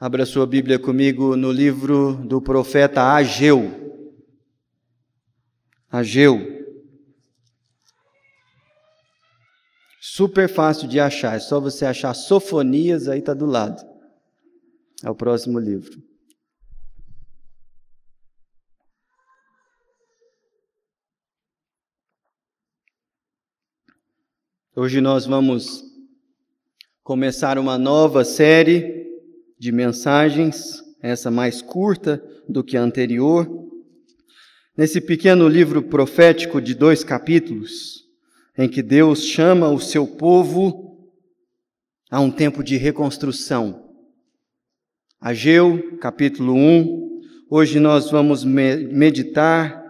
Abra sua Bíblia comigo no livro do profeta Ageu. Ageu. Super fácil de achar, é só você achar Sofonias, aí está do lado. É o próximo livro. Hoje nós vamos começar uma nova série de mensagens, essa mais curta do que a anterior. Nesse pequeno livro profético de dois capítulos, em que Deus chama o seu povo a um tempo de reconstrução. Ageu, capítulo 1. Hoje nós vamos meditar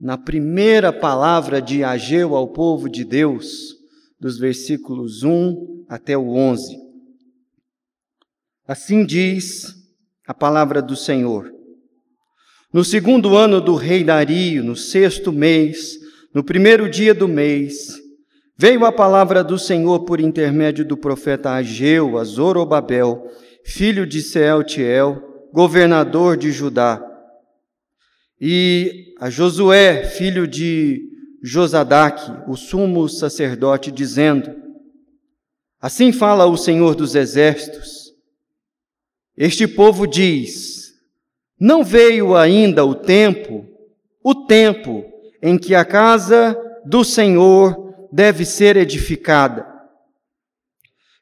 na primeira palavra de Ageu ao povo de Deus, dos versículos 1 até o 11. Assim diz a palavra do Senhor. No segundo ano do rei Dario, no sexto mês, no primeiro dia do mês, veio a palavra do Senhor por intermédio do profeta Ageu a Zorobabel, filho de Seeltiel, governador de Judá, e a Josué, filho de Josadaque, o sumo sacerdote, dizendo: Assim fala o Senhor dos exércitos, este povo diz: Não veio ainda o tempo, o tempo em que a casa do Senhor deve ser edificada.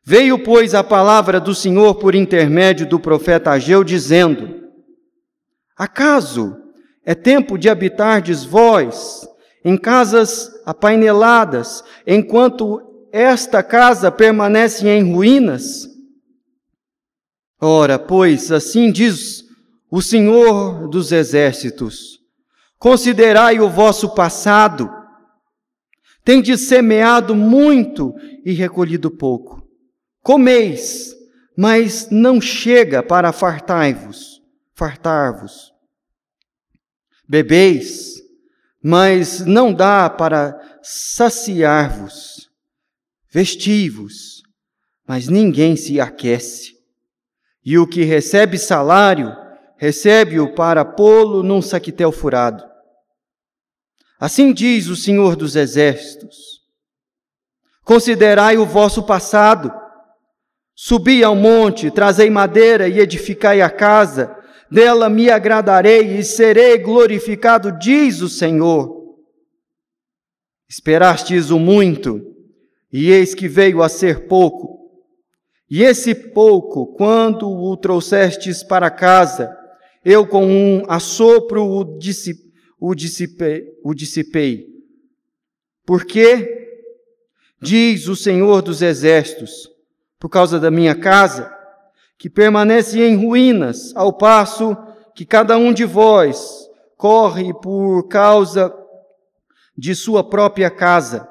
Veio, pois, a palavra do Senhor por intermédio do profeta Ageu, dizendo: Acaso é tempo de habitardes vós em casas apaineladas, enquanto esta casa permanece em ruínas? Ora, pois, assim diz o Senhor dos Exércitos: Considerai o vosso passado. Tendes semeado muito e recolhido pouco. Comeis, mas não chega para fartai-vos, fartar-vos. Bebeis, mas não dá para saciar-vos. Vesti-vos, mas ninguém se aquece. E o que recebe salário, recebe-o para pô-lo num saquitel furado. Assim diz o Senhor dos Exércitos: Considerai o vosso passado. Subi ao monte, trazei madeira e edificai a casa, dela me agradarei e serei glorificado, diz o Senhor. Esperastes o muito, e eis que veio a ser pouco. E esse pouco, quando o trouxestes para casa, eu com um assopro o, o, dissipei, o dissipei. Porque, diz o Senhor dos Exércitos, por causa da minha casa, que permanece em ruínas, ao passo que cada um de vós corre por causa de sua própria casa.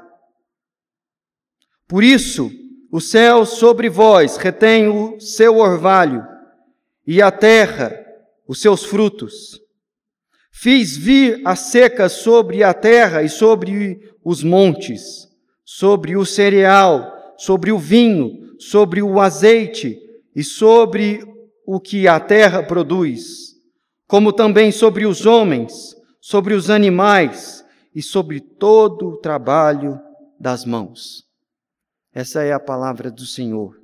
Por isso, o céu sobre vós retém o seu orvalho, e a terra os seus frutos. Fiz vir a seca sobre a terra e sobre os montes, sobre o cereal, sobre o vinho, sobre o azeite e sobre o que a terra produz, como também sobre os homens, sobre os animais e sobre todo o trabalho das mãos. Essa é a palavra do Senhor.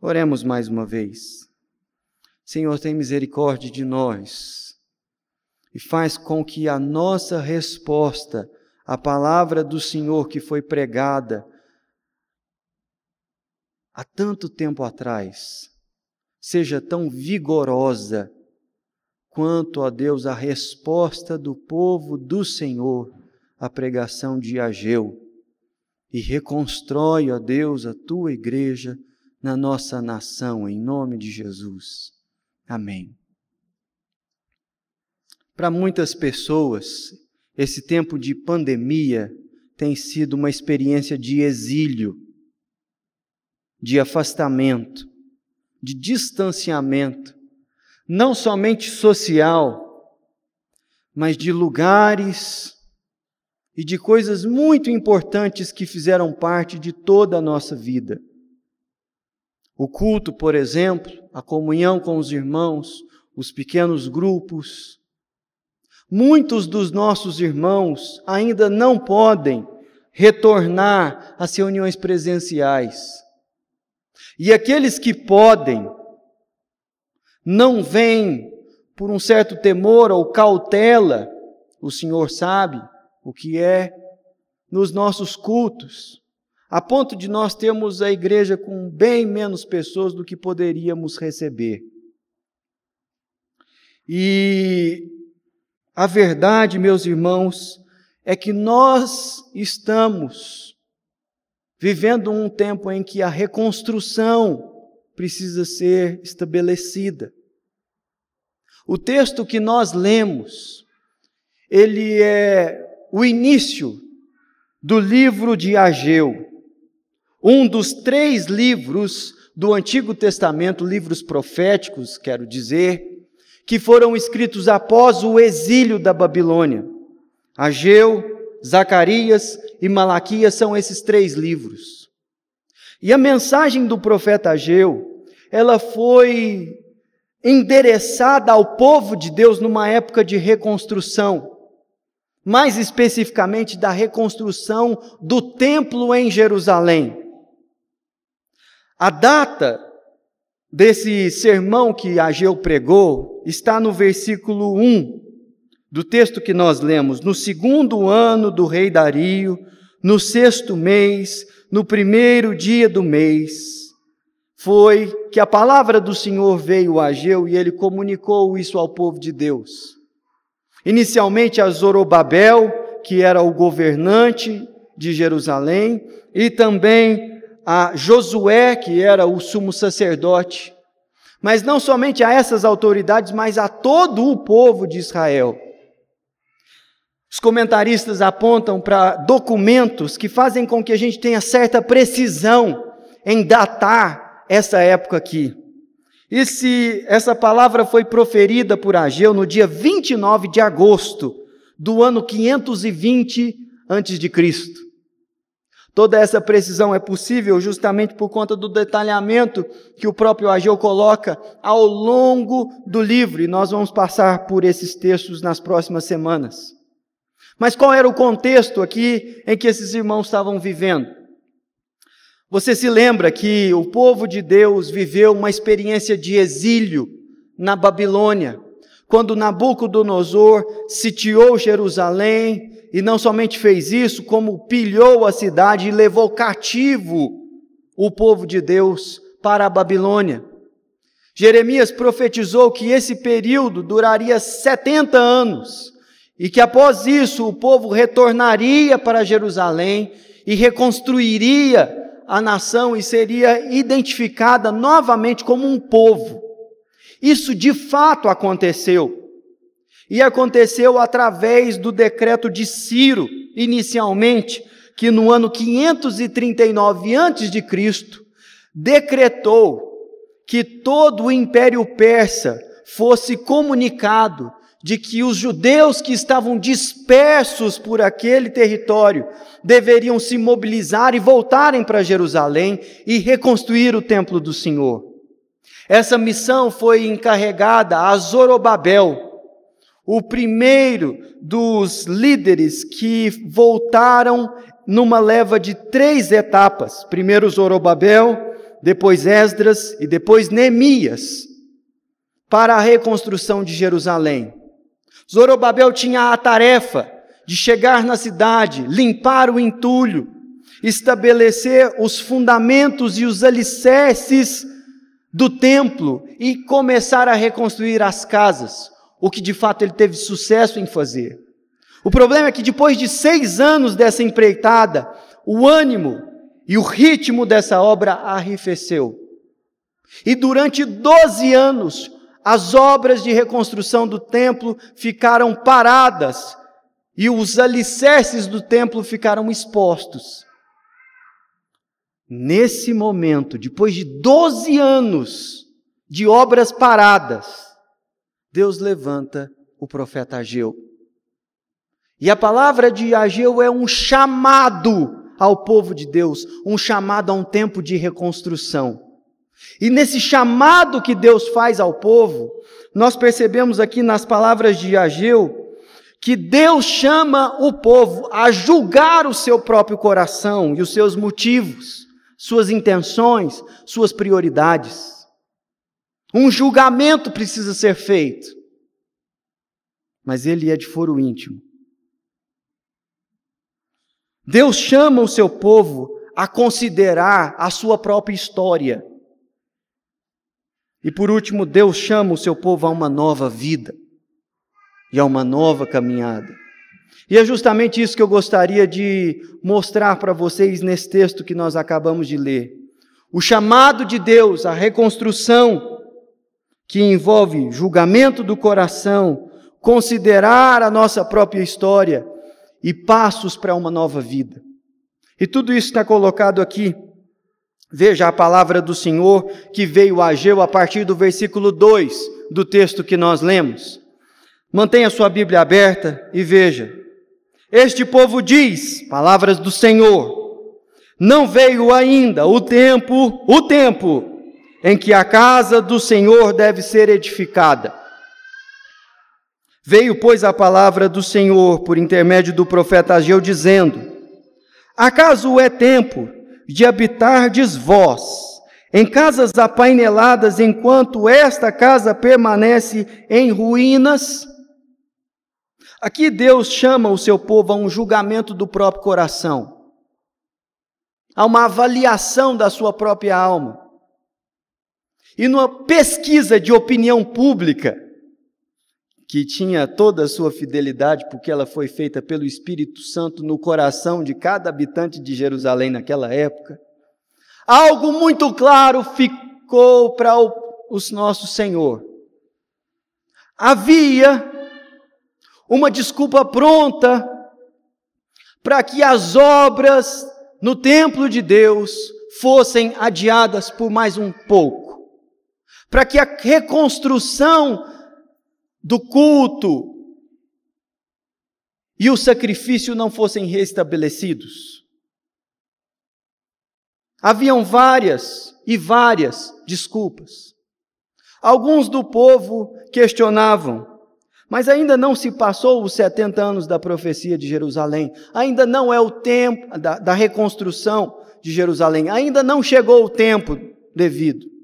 Oremos mais uma vez. Senhor, tem misericórdia de nós e faz com que a nossa resposta à palavra do Senhor que foi pregada há tanto tempo atrás seja tão vigorosa quanto a Deus a resposta do povo do Senhor à pregação de Ageu e reconstrói, ó Deus, a tua igreja na nossa nação, em nome de Jesus. Amém. Para muitas pessoas, esse tempo de pandemia tem sido uma experiência de exílio, de afastamento, de distanciamento, não somente social, mas de lugares e de coisas muito importantes que fizeram parte de toda a nossa vida. O culto, por exemplo, a comunhão com os irmãos, os pequenos grupos. Muitos dos nossos irmãos ainda não podem retornar às reuniões presenciais. E aqueles que podem, não vêm por um certo temor ou cautela, o Senhor sabe o que é, nos nossos cultos, a ponto de nós termos a igreja com bem menos pessoas do que poderíamos receber. E a verdade, meus irmãos, é que nós estamos vivendo um tempo em que a reconstrução precisa ser estabelecida. O texto que nós lemos, ele é o início do livro de Ageu, um dos três livros do Antigo Testamento, livros proféticos, quero dizer, que foram escritos após o exílio da Babilônia. Ageu, Zacarias e Malaquias são esses três livros. E a mensagem do profeta Ageu, ela foi endereçada ao povo de Deus numa época de reconstrução mais especificamente da reconstrução do templo em Jerusalém. A data desse sermão que Ageu pregou está no versículo 1 do texto que nós lemos. No segundo ano do rei Dario, no sexto mês, no primeiro dia do mês, foi que a palavra do Senhor veio a Ageu e ele comunicou isso ao povo de Deus. Inicialmente a Zorobabel, que era o governante de Jerusalém, e também a Josué, que era o sumo sacerdote. Mas não somente a essas autoridades, mas a todo o povo de Israel. Os comentaristas apontam para documentos que fazem com que a gente tenha certa precisão em datar essa época aqui. E se essa palavra foi proferida por Ageu no dia 29 de agosto do ano 520 antes de Cristo. Toda essa precisão é possível justamente por conta do detalhamento que o próprio Ageu coloca ao longo do livro, e nós vamos passar por esses textos nas próximas semanas. Mas qual era o contexto aqui em que esses irmãos estavam vivendo? Você se lembra que o povo de Deus viveu uma experiência de exílio na Babilônia, quando Nabucodonosor sitiou Jerusalém e não somente fez isso, como pilhou a cidade e levou cativo o povo de Deus para a Babilônia. Jeremias profetizou que esse período duraria 70 anos e que após isso o povo retornaria para Jerusalém e reconstruiria a nação e seria identificada novamente como um povo. Isso de fato aconteceu. E aconteceu através do decreto de Ciro, inicialmente, que no ano 539 a.C., decretou que todo o império persa fosse comunicado de que os judeus que estavam dispersos por aquele território deveriam se mobilizar e voltarem para Jerusalém e reconstruir o templo do Senhor. Essa missão foi encarregada a Zorobabel, o primeiro dos líderes que voltaram numa leva de três etapas. Primeiro Zorobabel, depois Esdras e depois Neemias, para a reconstrução de Jerusalém. Zorobabel tinha a tarefa de chegar na cidade, limpar o entulho, estabelecer os fundamentos e os alicerces do templo e começar a reconstruir as casas, o que de fato ele teve sucesso em fazer. O problema é que depois de seis anos dessa empreitada, o ânimo e o ritmo dessa obra arrefeceu. E durante doze anos, as obras de reconstrução do templo ficaram paradas e os alicerces do templo ficaram expostos. Nesse momento, depois de 12 anos de obras paradas, Deus levanta o profeta Ageu. E a palavra de Ageu é um chamado ao povo de Deus, um chamado a um tempo de reconstrução. E nesse chamado que Deus faz ao povo, nós percebemos aqui nas palavras de Ageu que Deus chama o povo a julgar o seu próprio coração e os seus motivos, suas intenções, suas prioridades. Um julgamento precisa ser feito, mas ele é de foro íntimo. Deus chama o seu povo a considerar a sua própria história. E por último, Deus chama o seu povo a uma nova vida e a uma nova caminhada. E é justamente isso que eu gostaria de mostrar para vocês nesse texto que nós acabamos de ler. O chamado de Deus à reconstrução, que envolve julgamento do coração, considerar a nossa própria história e passos para uma nova vida. E tudo isso está colocado aqui. Veja a palavra do Senhor que veio a Ageu a partir do versículo 2 do texto que nós lemos. Mantenha sua Bíblia aberta e veja. Este povo diz, palavras do Senhor, não veio ainda o tempo, o tempo em que a casa do Senhor deve ser edificada. Veio, pois, a palavra do Senhor por intermédio do profeta Ageu, dizendo: Acaso é tempo de habitardes vós em casas apaineladas enquanto esta casa permanece em ruínas? Aqui Deus chama o seu povo a um julgamento do próprio coração, a uma avaliação da sua própria alma. E numa pesquisa de opinião pública, que tinha toda a sua fidelidade, porque ela foi feita pelo Espírito Santo no coração de cada habitante de Jerusalém naquela época, algo muito claro ficou para o, o nosso Senhor. Havia uma desculpa pronta para que as obras no templo de Deus fossem adiadas por mais um pouco, para que a reconstrução do culto e o sacrifício não fossem restabelecidos. Haviam várias e várias desculpas. Alguns do povo questionavam: mas ainda não se passou os 70 anos da profecia de Jerusalém, ainda não é o tempo da, da reconstrução de Jerusalém, ainda não chegou o tempo devido.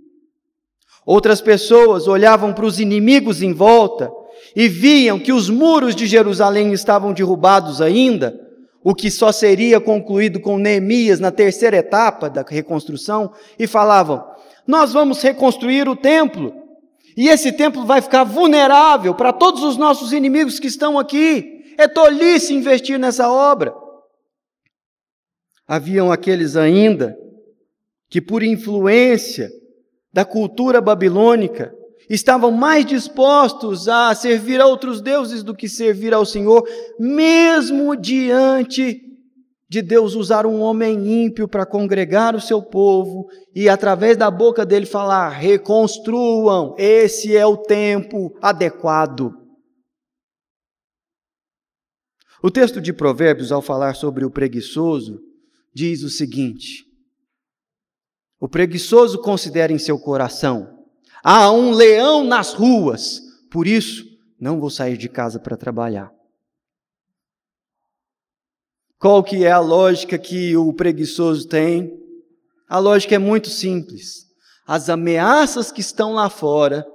Outras pessoas olhavam para os inimigos em volta e viam que os muros de Jerusalém estavam derrubados ainda, o que só seria concluído com Neemias na terceira etapa da reconstrução, e falavam: Nós vamos reconstruir o templo. E esse templo vai ficar vulnerável para todos os nossos inimigos que estão aqui. É tolice investir nessa obra. Haviam aqueles ainda que, por influência da cultura babilônica, estavam mais dispostos a servir a outros deuses do que servir ao Senhor, mesmo diante de Deus usar um homem ímpio para congregar o seu povo e, através da boca dele, falar: reconstruam, esse é o tempo adequado. O texto de Provérbios, ao falar sobre o preguiçoso, diz o seguinte: O preguiçoso considera em seu coração: há um leão nas ruas, por isso não vou sair de casa para trabalhar. Qual que é a lógica que o preguiçoso tem? A lógica é muito simples. As ameaças que estão lá fora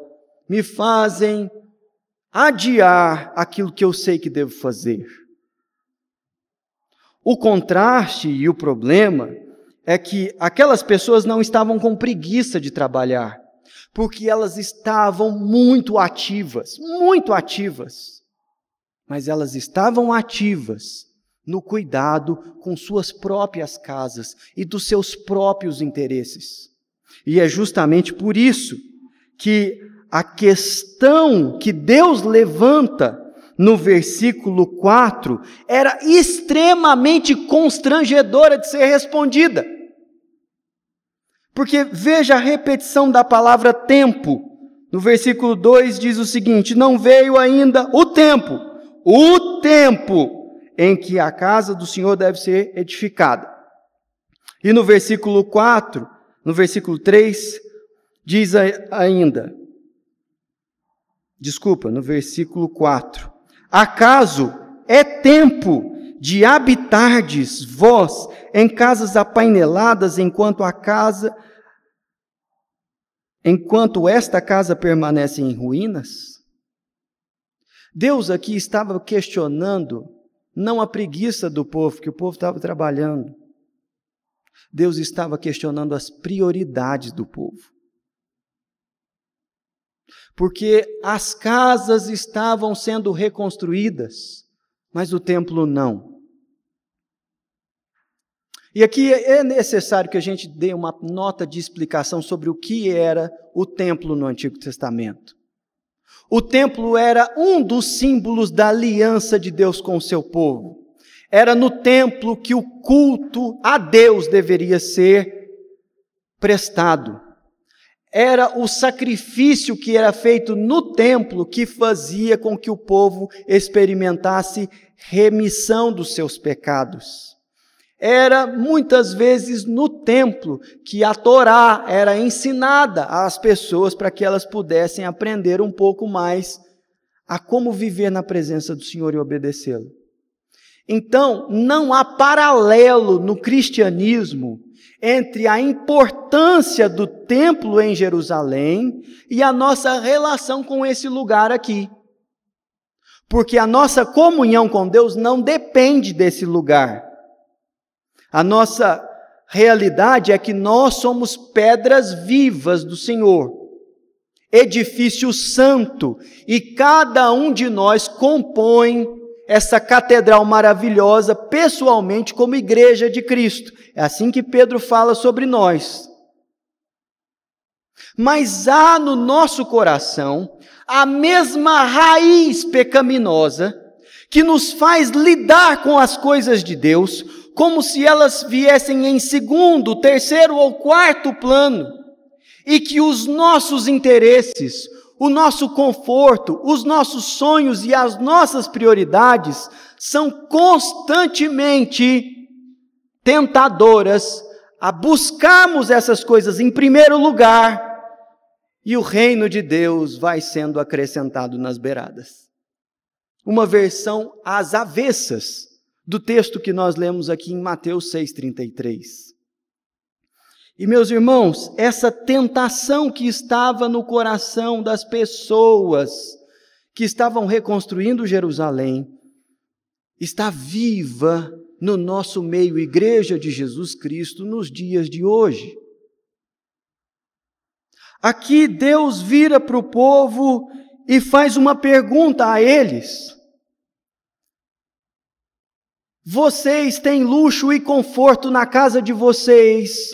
me fazem adiar aquilo que eu sei que devo fazer. O contraste e o problema é que aquelas pessoas não estavam com preguiça de trabalhar, porque elas estavam muito ativas, muito ativas. Mas elas estavam ativas no cuidado com suas próprias casas e dos seus próprios interesses. E é justamente por isso que a questão que Deus levanta no versículo 4 era extremamente constrangedora de ser respondida. Porque veja a repetição da palavra tempo. No versículo 2 diz o seguinte: Não veio ainda o tempo, o tempo em que a casa do Senhor deve ser edificada. E no versículo 4, no versículo 3, Diz ainda, desculpa, no versículo 4: Acaso é tempo de habitardes vós em casas apaineladas enquanto a casa enquanto esta casa permanece em ruínas? Deus aqui estava questionando não a preguiça do povo, que o povo estava trabalhando. Deus estava questionando as prioridades do povo. Porque as casas estavam sendo reconstruídas, mas o templo não. E aqui é necessário que a gente dê uma nota de explicação sobre o que era o templo no Antigo Testamento. O templo era um dos símbolos da aliança de Deus com o seu povo. Era no templo que o culto a Deus deveria ser prestado. Era o sacrifício que era feito no templo que fazia com que o povo experimentasse remissão dos seus pecados. Era muitas vezes no templo que a Torá era ensinada às pessoas para que elas pudessem aprender um pouco mais a como viver na presença do Senhor e obedecê-lo. Então, não há paralelo no cristianismo entre a importância do templo em Jerusalém e a nossa relação com esse lugar aqui. Porque a nossa comunhão com Deus não depende desse lugar. A nossa realidade é que nós somos pedras vivas do Senhor, edifício santo, e cada um de nós compõe essa catedral maravilhosa pessoalmente como igreja de Cristo. É assim que Pedro fala sobre nós. Mas há no nosso coração a mesma raiz pecaminosa que nos faz lidar com as coisas de Deus como se elas viessem em segundo, terceiro ou quarto plano, e que os nossos interesses, o nosso conforto, os nossos sonhos e as nossas prioridades são constantemente tentadoras a buscarmos essas coisas em primeiro lugar e o reino de Deus vai sendo acrescentado nas beiradas. Uma versão às avessas do texto que nós lemos aqui em Mateus 6,33. E meus irmãos, essa tentação que estava no coração das pessoas que estavam reconstruindo Jerusalém, está viva no nosso meio, Igreja de Jesus Cristo, nos dias de hoje. Aqui Deus vira para o povo e faz uma pergunta a eles. Vocês têm luxo e conforto na casa de vocês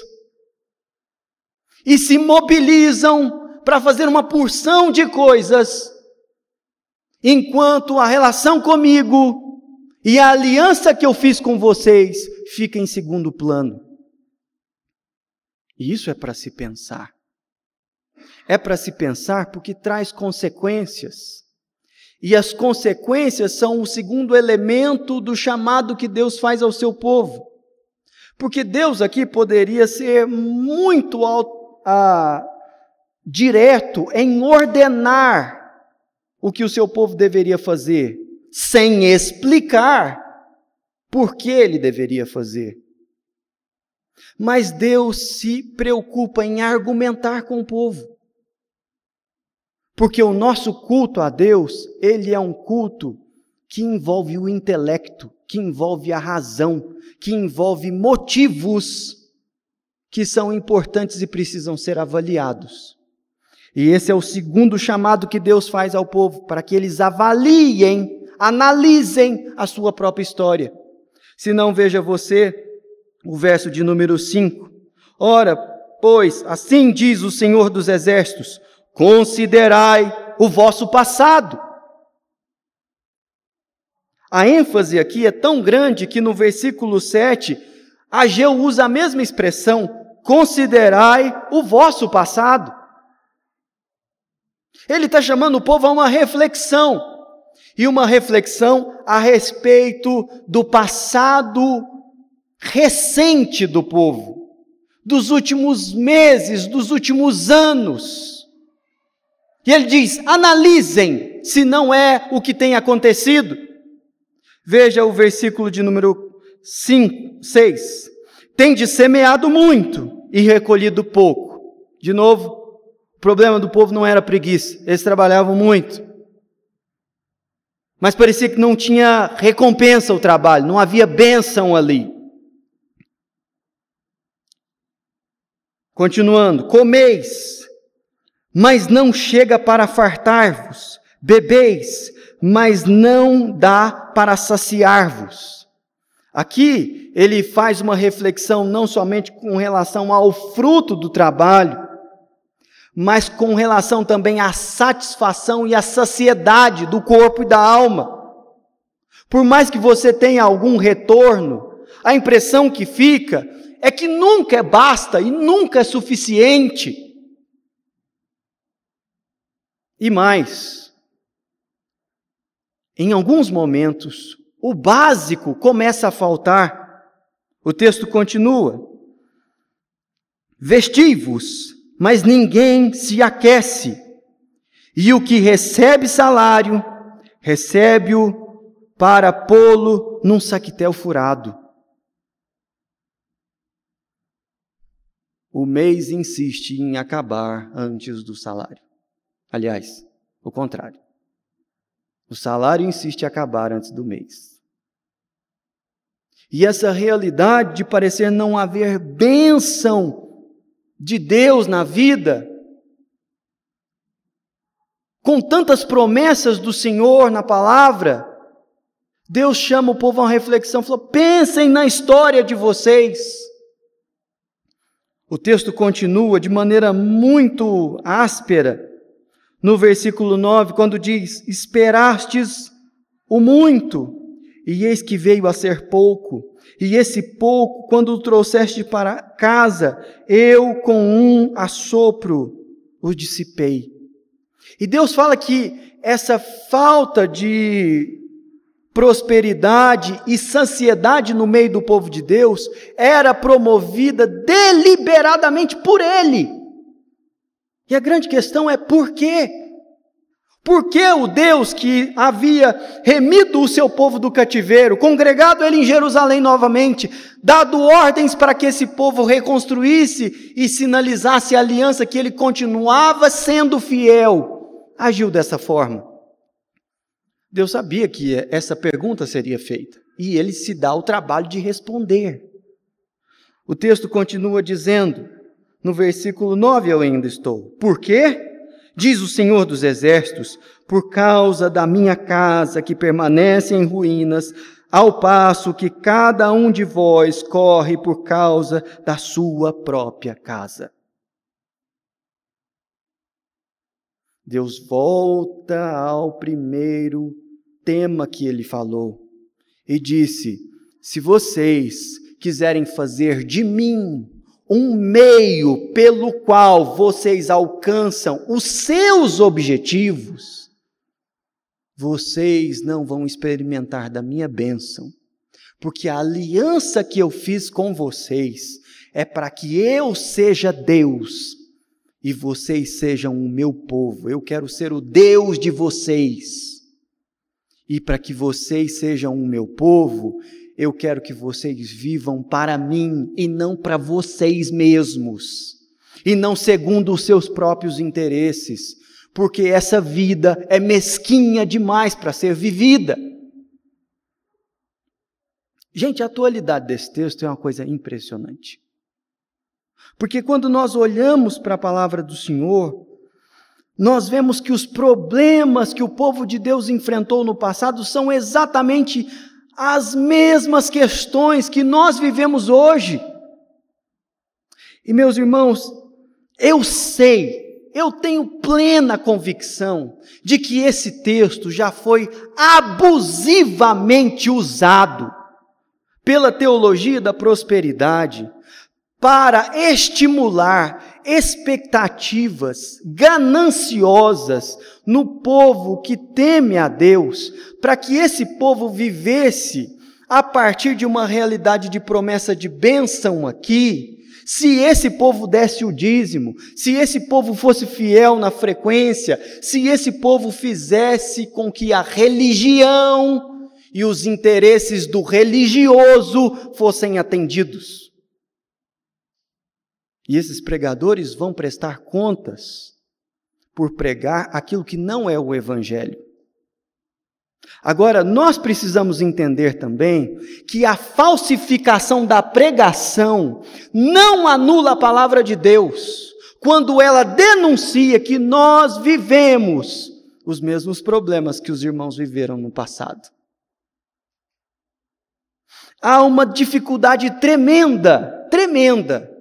e se mobilizam para fazer uma porção de coisas, enquanto a relação comigo e a aliança que eu fiz com vocês fica em segundo plano. E isso é para se pensar. É para se pensar porque traz consequências. E as consequências são o segundo elemento do chamado que Deus faz ao seu povo. Porque Deus aqui poderia ser muito ah, direto em ordenar o que o seu povo deveria fazer, sem explicar por que ele deveria fazer. Mas Deus se preocupa em argumentar com o povo. Porque o nosso culto a Deus, ele é um culto que envolve o intelecto, que envolve a razão, que envolve motivos que são importantes e precisam ser avaliados. E esse é o segundo chamado que Deus faz ao povo, para que eles avaliem, analisem a sua própria história. Se não, veja você o verso de número 5. Ora, pois, assim diz o Senhor dos Exércitos: Considerai o vosso passado. A ênfase aqui é tão grande que no versículo 7, Ageu usa a mesma expressão, considerai o vosso passado. Ele está chamando o povo a uma reflexão, e uma reflexão a respeito do passado recente do povo, dos últimos meses, dos últimos anos. E ele diz: analisem se não é o que tem acontecido. Veja o versículo de número 5, 6. Tem semeado muito e recolhido pouco. De novo, o problema do povo não era preguiça, eles trabalhavam muito. Mas parecia que não tinha recompensa o trabalho, não havia bênção ali. Continuando, comeis, mas não chega para fartar-vos, bebeis, mas não dá para saciar-vos. Aqui ele faz uma reflexão não somente com relação ao fruto do trabalho, mas com relação também à satisfação e à saciedade do corpo e da alma. Por mais que você tenha algum retorno, a impressão que fica é que nunca é basta e nunca é suficiente. E mais, em alguns momentos, o básico começa a faltar. O texto continua: Vestivos, mas ninguém se aquece, e o que recebe salário, recebe-o para pô-lo num saquetel furado. o mês insiste em acabar antes do salário. Aliás, o contrário. O salário insiste em acabar antes do mês. E essa realidade de parecer não haver bênção de Deus na vida, com tantas promessas do Senhor na palavra, Deus chama o povo a uma reflexão, falou: pensem na história de vocês. O texto continua de maneira muito áspera no versículo 9, quando diz: Esperastes o muito, e eis que veio a ser pouco, e esse pouco, quando o trouxeste para casa, eu com um assopro o dissipei. E Deus fala que essa falta de prosperidade e saciedade no meio do povo de Deus era promovida deliberadamente por ele. E a grande questão é por quê? Por que o Deus que havia remido o seu povo do cativeiro, congregado ele em Jerusalém novamente, dado ordens para que esse povo reconstruísse e sinalizasse a aliança que ele continuava sendo fiel, agiu dessa forma? Deus sabia que essa pergunta seria feita e ele se dá o trabalho de responder. O texto continua dizendo, no versículo 9 eu ainda estou: Por quê? Diz o Senhor dos Exércitos: Por causa da minha casa que permanece em ruínas, ao passo que cada um de vós corre por causa da sua própria casa. Deus volta ao primeiro tema que ele falou e disse: Se vocês quiserem fazer de mim um meio pelo qual vocês alcançam os seus objetivos, vocês não vão experimentar da minha bênção, porque a aliança que eu fiz com vocês é para que eu seja Deus e vocês sejam o meu povo. Eu quero ser o Deus de vocês. E para que vocês sejam o meu povo, eu quero que vocês vivam para mim e não para vocês mesmos, e não segundo os seus próprios interesses, porque essa vida é mesquinha demais para ser vivida. Gente, a atualidade desse texto é uma coisa impressionante. Porque quando nós olhamos para a palavra do Senhor, nós vemos que os problemas que o povo de Deus enfrentou no passado são exatamente as mesmas questões que nós vivemos hoje. E meus irmãos, eu sei, eu tenho plena convicção de que esse texto já foi abusivamente usado pela teologia da prosperidade para estimular expectativas gananciosas no povo que teme a Deus, para que esse povo vivesse a partir de uma realidade de promessa de bênção aqui, Se esse povo desse o dízimo, se esse povo fosse fiel na frequência, se esse povo fizesse com que a religião e os interesses do religioso fossem atendidos. E esses pregadores vão prestar contas por pregar aquilo que não é o Evangelho. Agora, nós precisamos entender também que a falsificação da pregação não anula a palavra de Deus, quando ela denuncia que nós vivemos os mesmos problemas que os irmãos viveram no passado. Há uma dificuldade tremenda, tremenda,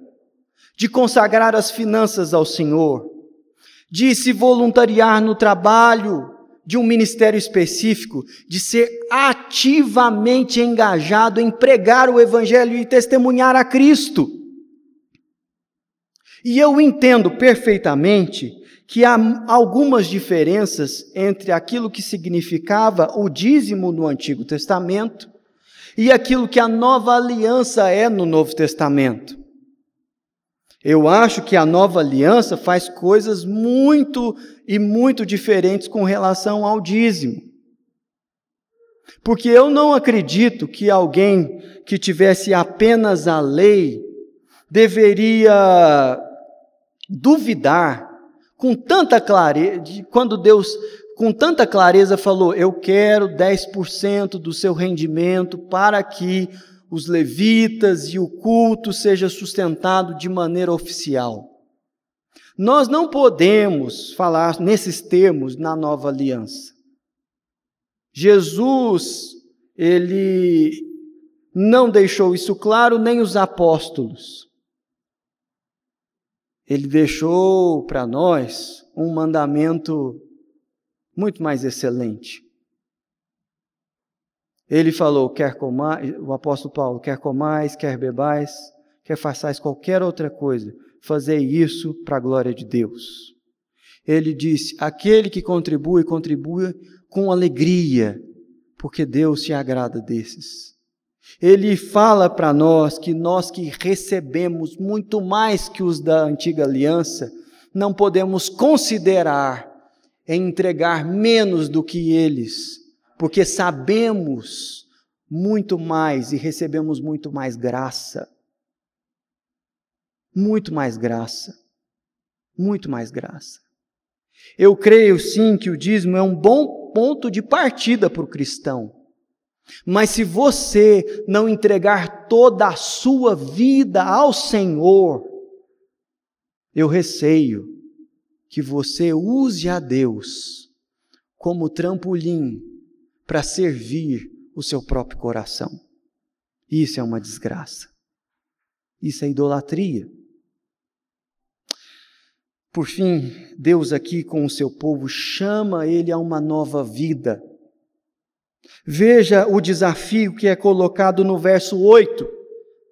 de consagrar as finanças ao Senhor, de se voluntariar no trabalho, de um ministério específico, de ser ativamente engajado em pregar o Evangelho e testemunhar a Cristo. E eu entendo perfeitamente que há algumas diferenças entre aquilo que significava o dízimo no Antigo Testamento e aquilo que a nova aliança é no Novo Testamento. Eu acho que a nova aliança faz coisas muito e muito diferentes com relação ao dízimo. Porque eu não acredito que alguém que tivesse apenas a lei deveria duvidar com tanta clareza, quando Deus com tanta clareza falou: Eu quero 10% do seu rendimento para que os levitas e o culto seja sustentado de maneira oficial. Nós não podemos falar nesses termos na nova aliança. Jesus, ele não deixou isso claro, nem os apóstolos. Ele deixou para nós um mandamento muito mais excelente. Ele falou: quer comais, o apóstolo Paulo, quer comais, quer bebais, quer façais qualquer outra coisa, fazei isso para a glória de Deus. Ele disse: aquele que contribui, contribua com alegria, porque Deus se agrada desses. Ele fala para nós que nós que recebemos muito mais que os da antiga aliança, não podemos considerar em entregar menos do que eles porque sabemos muito mais e recebemos muito mais graça. Muito mais graça. Muito mais graça. Eu creio sim que o dízimo é um bom ponto de partida para o cristão. Mas se você não entregar toda a sua vida ao Senhor, eu receio que você use a Deus como trampolim para servir o seu próprio coração. Isso é uma desgraça. Isso é idolatria. Por fim, Deus aqui com o seu povo chama ele a uma nova vida. Veja o desafio que é colocado no verso 8.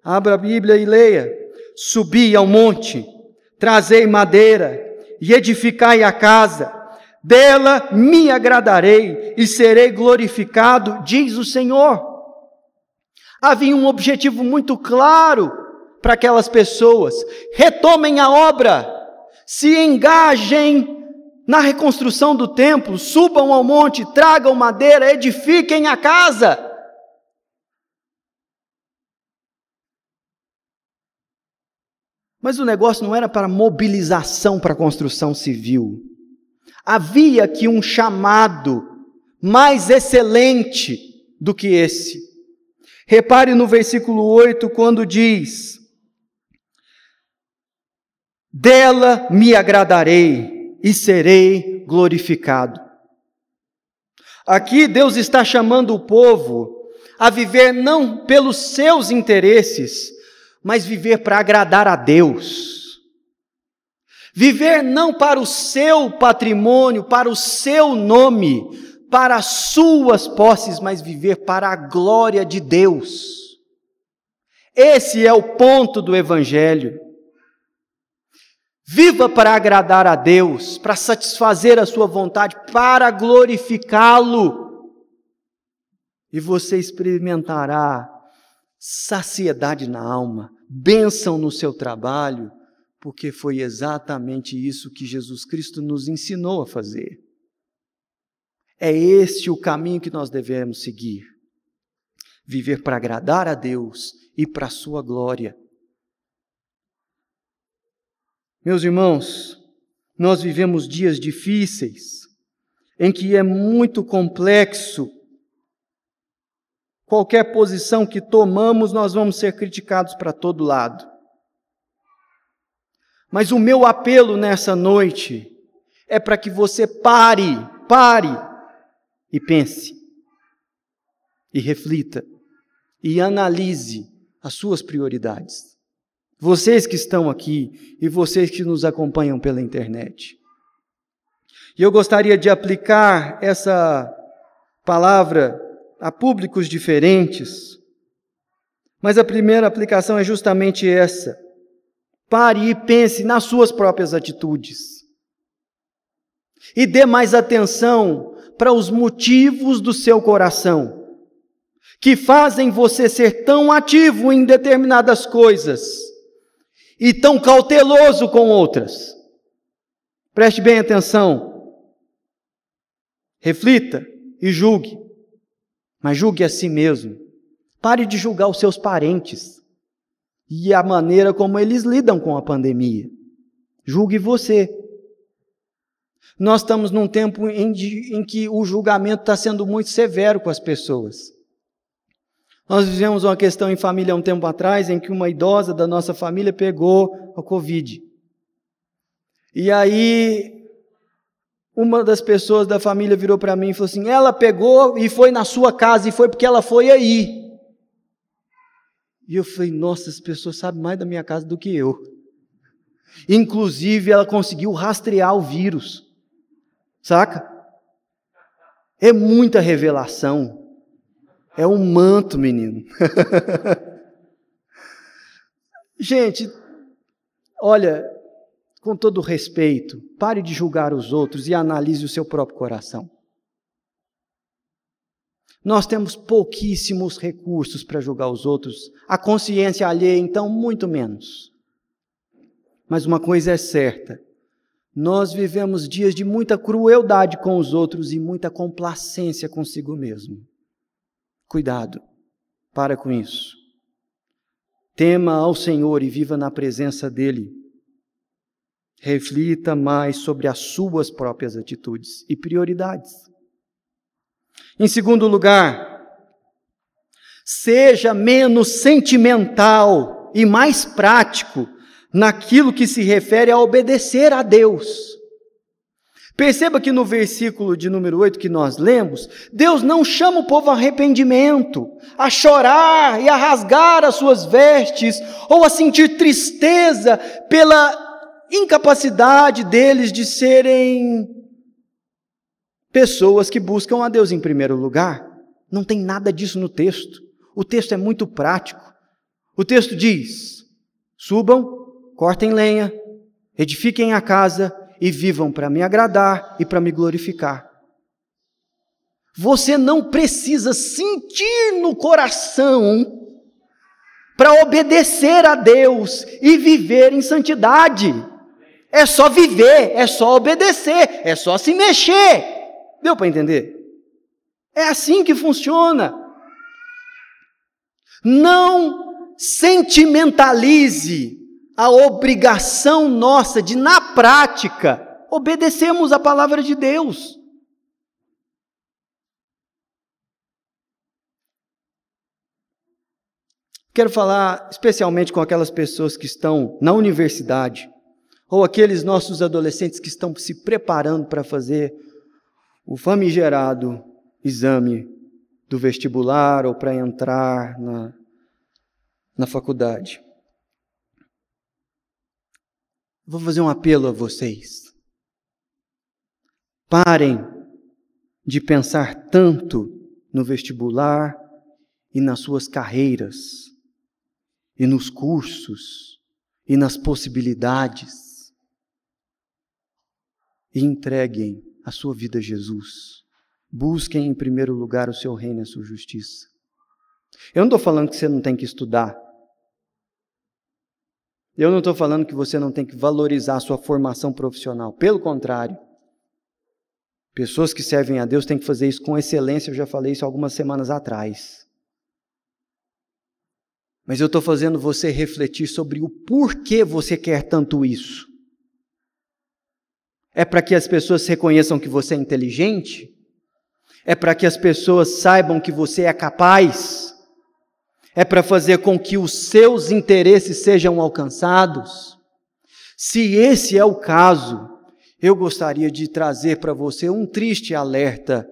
Abra a Bíblia e leia. Subi ao monte, trazei madeira e edificai a casa dela me agradarei e serei glorificado, diz o Senhor. Havia um objetivo muito claro para aquelas pessoas: retomem a obra, se engajem na reconstrução do templo, subam ao monte, tragam madeira, edifiquem a casa. Mas o negócio não era para mobilização para a construção civil. Havia aqui um chamado mais excelente do que esse. Repare no versículo 8 quando diz: Dela me agradarei e serei glorificado. Aqui Deus está chamando o povo a viver não pelos seus interesses, mas viver para agradar a Deus. Viver não para o seu patrimônio, para o seu nome, para as suas posses, mas viver para a glória de Deus. Esse é o ponto do Evangelho. Viva para agradar a Deus, para satisfazer a sua vontade, para glorificá-lo. E você experimentará saciedade na alma, bênção no seu trabalho, porque foi exatamente isso que Jesus Cristo nos ensinou a fazer. É este o caminho que nós devemos seguir. Viver para agradar a Deus e para a sua glória. Meus irmãos, nós vivemos dias difíceis, em que é muito complexo. Qualquer posição que tomamos, nós vamos ser criticados para todo lado. Mas o meu apelo nessa noite é para que você pare, pare e pense, e reflita, e analise as suas prioridades. Vocês que estão aqui e vocês que nos acompanham pela internet. E eu gostaria de aplicar essa palavra a públicos diferentes, mas a primeira aplicação é justamente essa. Pare e pense nas suas próprias atitudes. E dê mais atenção para os motivos do seu coração, que fazem você ser tão ativo em determinadas coisas e tão cauteloso com outras. Preste bem atenção. Reflita e julgue, mas julgue a si mesmo. Pare de julgar os seus parentes e a maneira como eles lidam com a pandemia. Julgue você. Nós estamos num tempo em, em que o julgamento está sendo muito severo com as pessoas. Nós vivemos uma questão em família há um tempo atrás em que uma idosa da nossa família pegou a Covid. E aí, uma das pessoas da família virou para mim e falou assim: ela pegou e foi na sua casa, e foi porque ela foi aí. E eu falei, nossa, as pessoas sabem mais da minha casa do que eu. Inclusive, ela conseguiu rastrear o vírus. Saca? É muita revelação. É um manto, menino. Gente, olha, com todo respeito, pare de julgar os outros e analise o seu próprio coração. Nós temos pouquíssimos recursos para julgar os outros, a consciência alheia, então, muito menos. Mas uma coisa é certa: nós vivemos dias de muita crueldade com os outros e muita complacência consigo mesmo. Cuidado, para com isso. Tema ao Senhor e viva na presença dEle. Reflita mais sobre as suas próprias atitudes e prioridades. Em segundo lugar, seja menos sentimental e mais prático naquilo que se refere a obedecer a Deus. Perceba que no versículo de número 8 que nós lemos, Deus não chama o povo a arrependimento, a chorar e a rasgar as suas vestes, ou a sentir tristeza pela incapacidade deles de serem pessoas que buscam a Deus em primeiro lugar. Não tem nada disso no texto. O texto é muito prático. O texto diz: subam, cortem lenha, edifiquem a casa e vivam para me agradar e para me glorificar. Você não precisa sentir no coração para obedecer a Deus e viver em santidade. É só viver, é só obedecer, é só se mexer. Deu para entender? É assim que funciona. Não sentimentalize a obrigação nossa de, na prática, obedecermos a palavra de Deus. Quero falar especialmente com aquelas pessoas que estão na universidade, ou aqueles nossos adolescentes que estão se preparando para fazer o famigerado exame do vestibular ou para entrar na, na faculdade. Vou fazer um apelo a vocês. Parem de pensar tanto no vestibular e nas suas carreiras, e nos cursos, e nas possibilidades, e entreguem a sua vida a Jesus. Busquem em primeiro lugar o seu reino e a sua justiça. Eu não estou falando que você não tem que estudar. Eu não estou falando que você não tem que valorizar a sua formação profissional. Pelo contrário. Pessoas que servem a Deus têm que fazer isso com excelência. Eu já falei isso algumas semanas atrás. Mas eu estou fazendo você refletir sobre o porquê você quer tanto isso. É para que as pessoas reconheçam que você é inteligente? É para que as pessoas saibam que você é capaz? É para fazer com que os seus interesses sejam alcançados? Se esse é o caso, eu gostaria de trazer para você um triste alerta.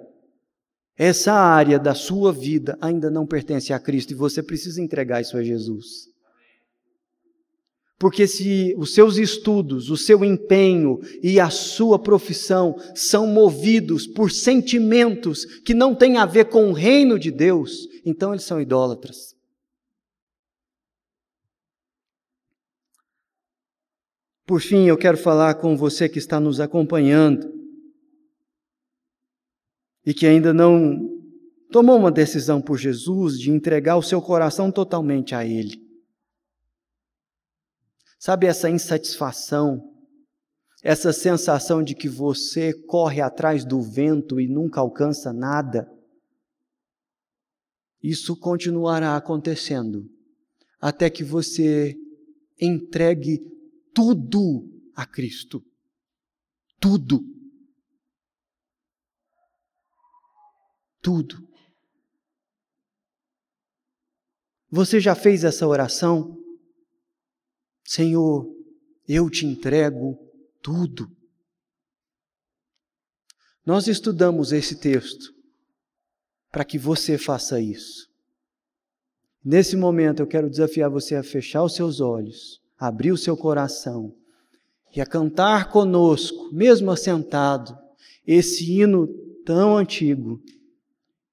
Essa área da sua vida ainda não pertence a Cristo e você precisa entregar isso a Jesus. Porque se os seus estudos, o seu empenho e a sua profissão são movidos por sentimentos que não têm a ver com o reino de Deus, então eles são idólatras. Por fim, eu quero falar com você que está nos acompanhando e que ainda não tomou uma decisão por Jesus de entregar o seu coração totalmente a Ele. Sabe essa insatisfação, essa sensação de que você corre atrás do vento e nunca alcança nada? Isso continuará acontecendo até que você entregue tudo a Cristo. Tudo. Tudo. Você já fez essa oração? Senhor, eu te entrego tudo. Nós estudamos esse texto para que você faça isso. Nesse momento eu quero desafiar você a fechar os seus olhos, abrir o seu coração e a cantar conosco, mesmo assentado, esse hino tão antigo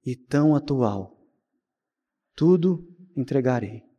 e tão atual. Tudo entregarei.